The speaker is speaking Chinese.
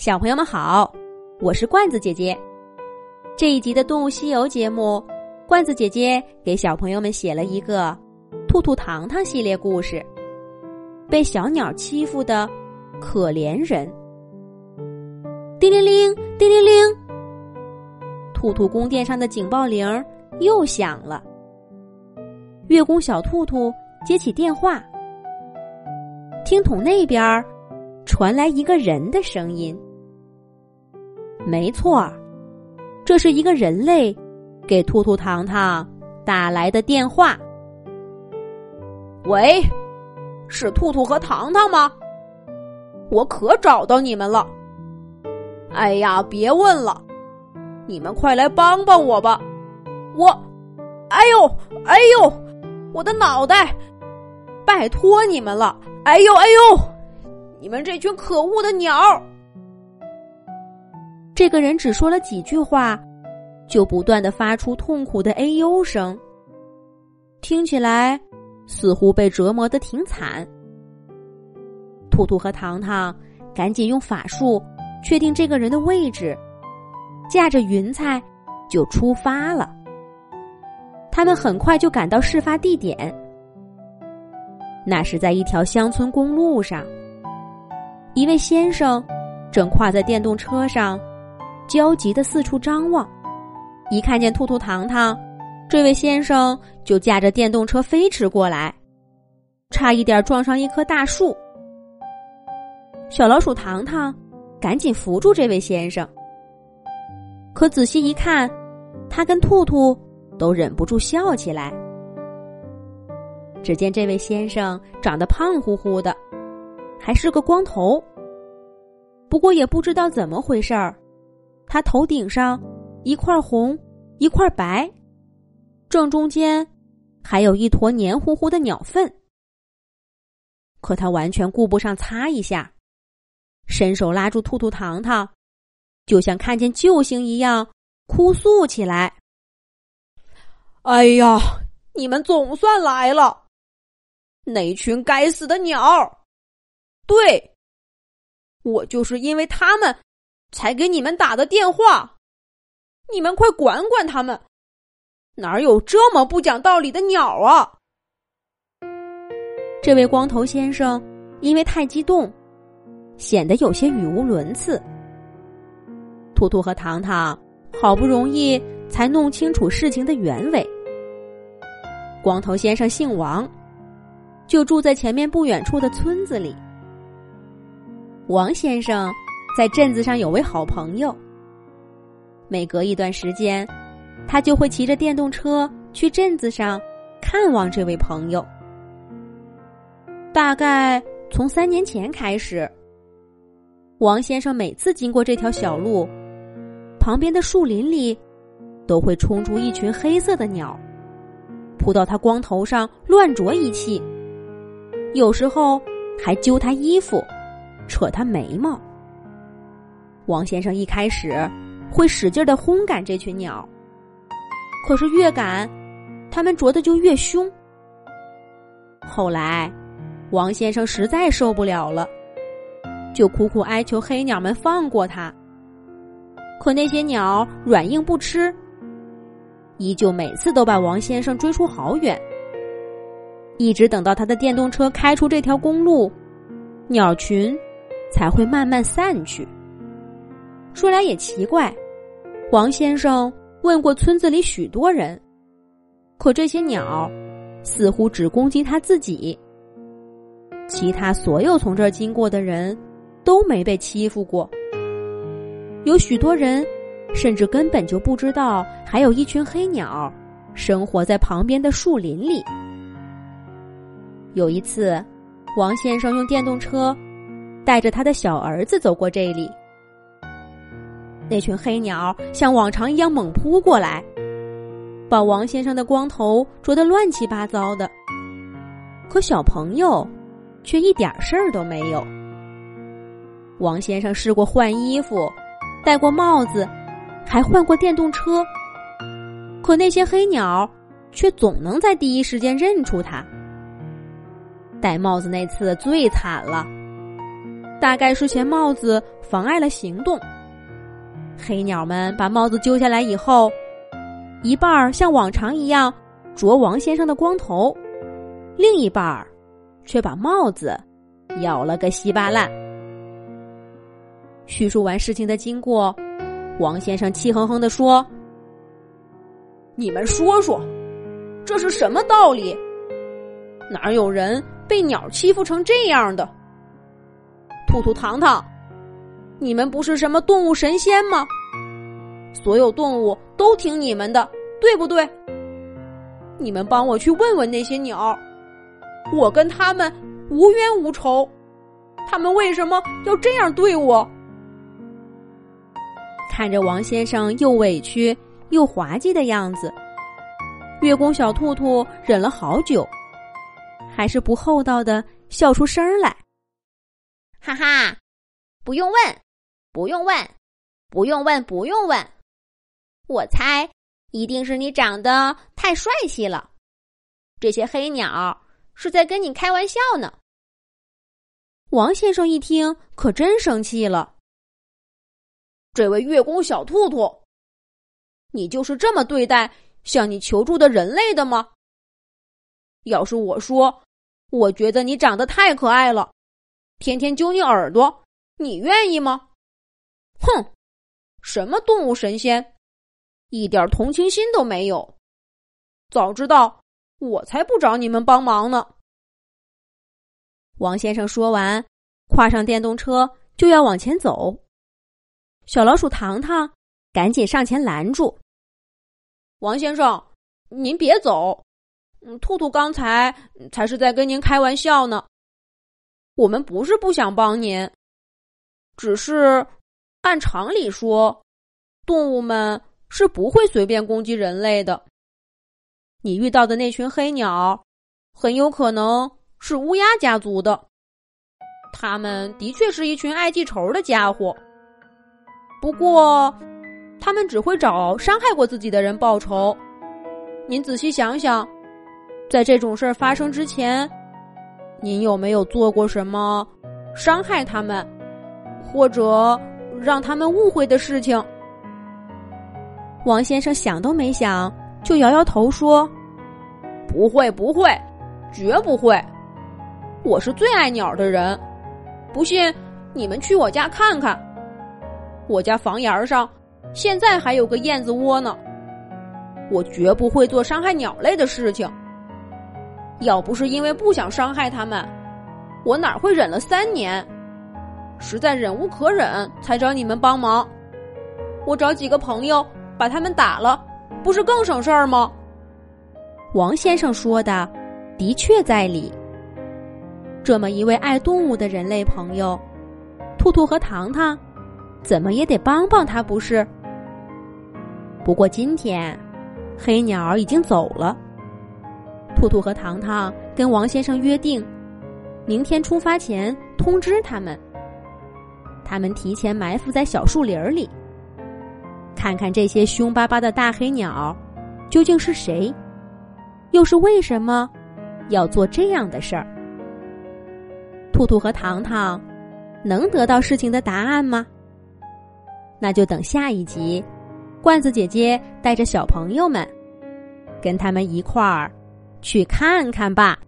小朋友们好，我是罐子姐姐。这一集的《动物西游》节目，罐子姐姐给小朋友们写了一个《兔兔糖糖》系列故事，被小鸟欺负的可怜人。叮铃铃，叮铃铃，兔兔宫殿上的警报铃又响了。月宫小兔兔接起电话，听筒那边传来一个人的声音。没错，这是一个人类给兔兔糖糖打来的电话。喂，是兔兔和糖糖吗？我可找到你们了！哎呀，别问了，你们快来帮帮我吧！我，哎呦，哎呦，我的脑袋！拜托你们了！哎呦，哎呦，你们这群可恶的鸟！这个人只说了几句话，就不断的发出痛苦的哎呦声，听起来似乎被折磨的挺惨。兔兔和糖糖赶紧用法术确定这个人的位置，驾着云彩就出发了。他们很快就赶到事发地点，那是在一条乡村公路上，一位先生正跨在电动车上。焦急的四处张望，一看见兔兔糖糖，这位先生就驾着电动车飞驰过来，差一点撞上一棵大树。小老鼠糖糖赶紧扶住这位先生，可仔细一看，他跟兔兔都忍不住笑起来。只见这位先生长得胖乎乎的，还是个光头。不过也不知道怎么回事儿。他头顶上一块红，一块白，正中间还有一坨黏糊糊的鸟粪。可他完全顾不上擦一下，伸手拉住兔兔糖糖，就像看见救星一样哭诉起来：“哎呀，你们总算来了！那群该死的鸟！对，我就是因为他们。”才给你们打的电话，你们快管管他们！哪有这么不讲道理的鸟啊？这位光头先生因为太激动，显得有些语无伦次。兔兔和糖糖好不容易才弄清楚事情的原委。光头先生姓王，就住在前面不远处的村子里。王先生。在镇子上有位好朋友，每隔一段时间，他就会骑着电动车去镇子上看望这位朋友。大概从三年前开始，王先生每次经过这条小路，旁边的树林里都会冲出一群黑色的鸟，扑到他光头上乱啄一气，有时候还揪他衣服，扯他眉毛。王先生一开始会使劲的轰赶这群鸟，可是越赶，他们啄的就越凶。后来，王先生实在受不了了，就苦苦哀求黑鸟们放过他。可那些鸟软硬不吃，依旧每次都把王先生追出好远。一直等到他的电动车开出这条公路，鸟群才会慢慢散去。说来也奇怪，王先生问过村子里许多人，可这些鸟似乎只攻击他自己，其他所有从这儿经过的人都没被欺负过。有许多人甚至根本就不知道还有一群黑鸟生活在旁边的树林里。有一次，王先生用电动车带着他的小儿子走过这里。那群黑鸟像往常一样猛扑过来，把王先生的光头啄得乱七八糟的。可小朋友却一点事儿都没有。王先生试过换衣服，戴过帽子，还换过电动车，可那些黑鸟却总能在第一时间认出他。戴帽子那次最惨了，大概是嫌帽子妨碍了行动。黑鸟们把帽子揪下来以后，一半儿像往常一样啄王先生的光头，另一半儿却把帽子咬了个稀巴烂。叙述完事情的经过，王先生气哼哼的说：“你们说说，这是什么道理？哪有人被鸟欺负成这样的？兔兔、糖糖。”你们不是什么动物神仙吗？所有动物都听你们的，对不对？你们帮我去问问那些鸟，我跟他们无冤无仇，他们为什么要这样对我？看着王先生又委屈又滑稽的样子，月宫小兔兔忍了好久，还是不厚道的笑出声来，哈哈，不用问。不用问，不用问，不用问。我猜，一定是你长得太帅气了。这些黑鸟是在跟你开玩笑呢。王先生一听，可真生气了。这位月宫小兔兔，你就是这么对待向你求助的人类的吗？要是我说，我觉得你长得太可爱了，天天揪你耳朵，你愿意吗？哼，什么动物神仙，一点同情心都没有。早知道我才不找你们帮忙呢。王先生说完，跨上电动车就要往前走。小老鼠糖糖赶紧上前拦住：“王先生，您别走！嗯兔兔刚才才是在跟您开玩笑呢。我们不是不想帮您，只是……”按常理说，动物们是不会随便攻击人类的。你遇到的那群黑鸟，很有可能是乌鸦家族的。他们的确是一群爱记仇的家伙。不过，他们只会找伤害过自己的人报仇。您仔细想想，在这种事儿发生之前，您有没有做过什么伤害他们，或者？让他们误会的事情，王先生想都没想就摇摇头说：“不会，不会，绝不会。我是最爱鸟的人，不信你们去我家看看。我家房檐上现在还有个燕子窝呢。我绝不会做伤害鸟类的事情。要不是因为不想伤害他们，我哪会忍了三年？”实在忍无可忍，才找你们帮忙。我找几个朋友把他们打了，不是更省事儿吗？王先生说的的确在理。这么一位爱动物的人类朋友，兔兔和糖糖，怎么也得帮帮他，不是？不过今天，黑鸟已经走了。兔兔和糖糖跟王先生约定，明天出发前通知他们。他们提前埋伏在小树林里，看看这些凶巴巴的大黑鸟究竟是谁，又是为什么要做这样的事儿。兔兔和糖糖能得到事情的答案吗？那就等下一集，罐子姐姐带着小朋友们，跟他们一块儿去看看吧。